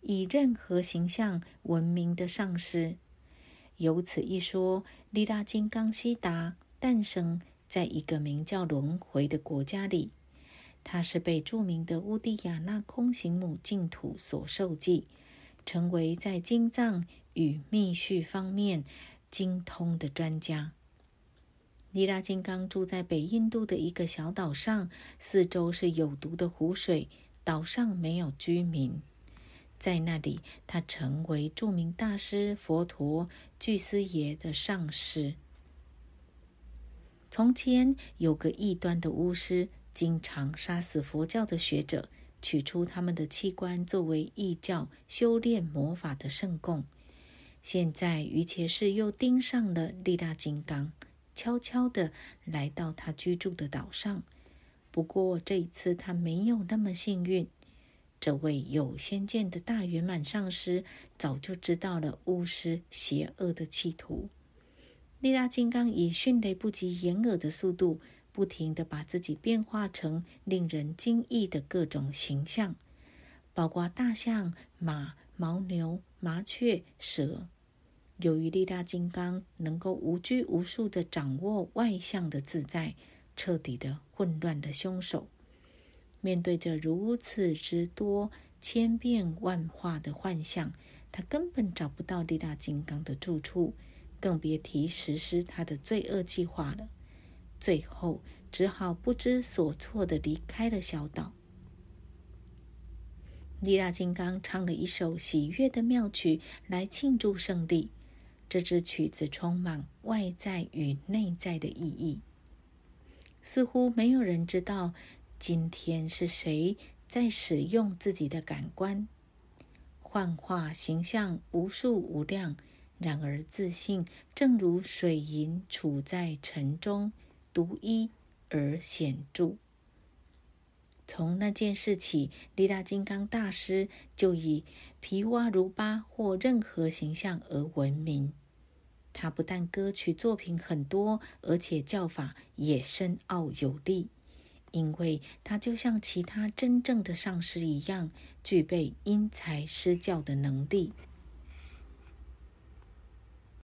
以任何形象闻名的上师。由此一说，利拉金刚悉达诞生在一个名叫轮回的国家里。他是被著名的乌蒂亚那空行母净土所受记，成为在经藏与密续方面精通的专家。利拉金刚住在北印度的一个小岛上，四周是有毒的湖水，岛上没有居民。在那里，他成为著名大师佛陀巨斯爷的上师。从前有个异端的巫师。经常杀死佛教的学者，取出他们的器官作为异教修炼魔法的圣供。现在于伽士又盯上了利大金刚，悄悄地来到他居住的岛上。不过这一次他没有那么幸运。这位有先见的大圆满上师早就知道了巫师邪恶的企图。利大金刚以迅雷不及掩耳的速度。不停地把自己变化成令人惊异的各种形象，包括大象、马、牦牛、麻雀、蛇。由于力大金刚能够无拘无束地掌握外向的自在，彻底的混乱的凶手，面对着如此之多千变万化的幻象，他根本找不到力大金刚的住处，更别提实施他的罪恶计划了。最后，只好不知所措的离开了小岛。力大金刚唱了一首喜悦的妙曲来庆祝胜利。这支曲子充满外在与内在的意义。似乎没有人知道今天是谁在使用自己的感官，幻化形象无数无量。然而自信，正如水银处在尘中。独一而显著。从那件事起，利拉金刚大师就以皮瓦如巴或任何形象而闻名。他不但歌曲作品很多，而且教法也深奥有力，因为他就像其他真正的上师一样，具备因材施教的能力。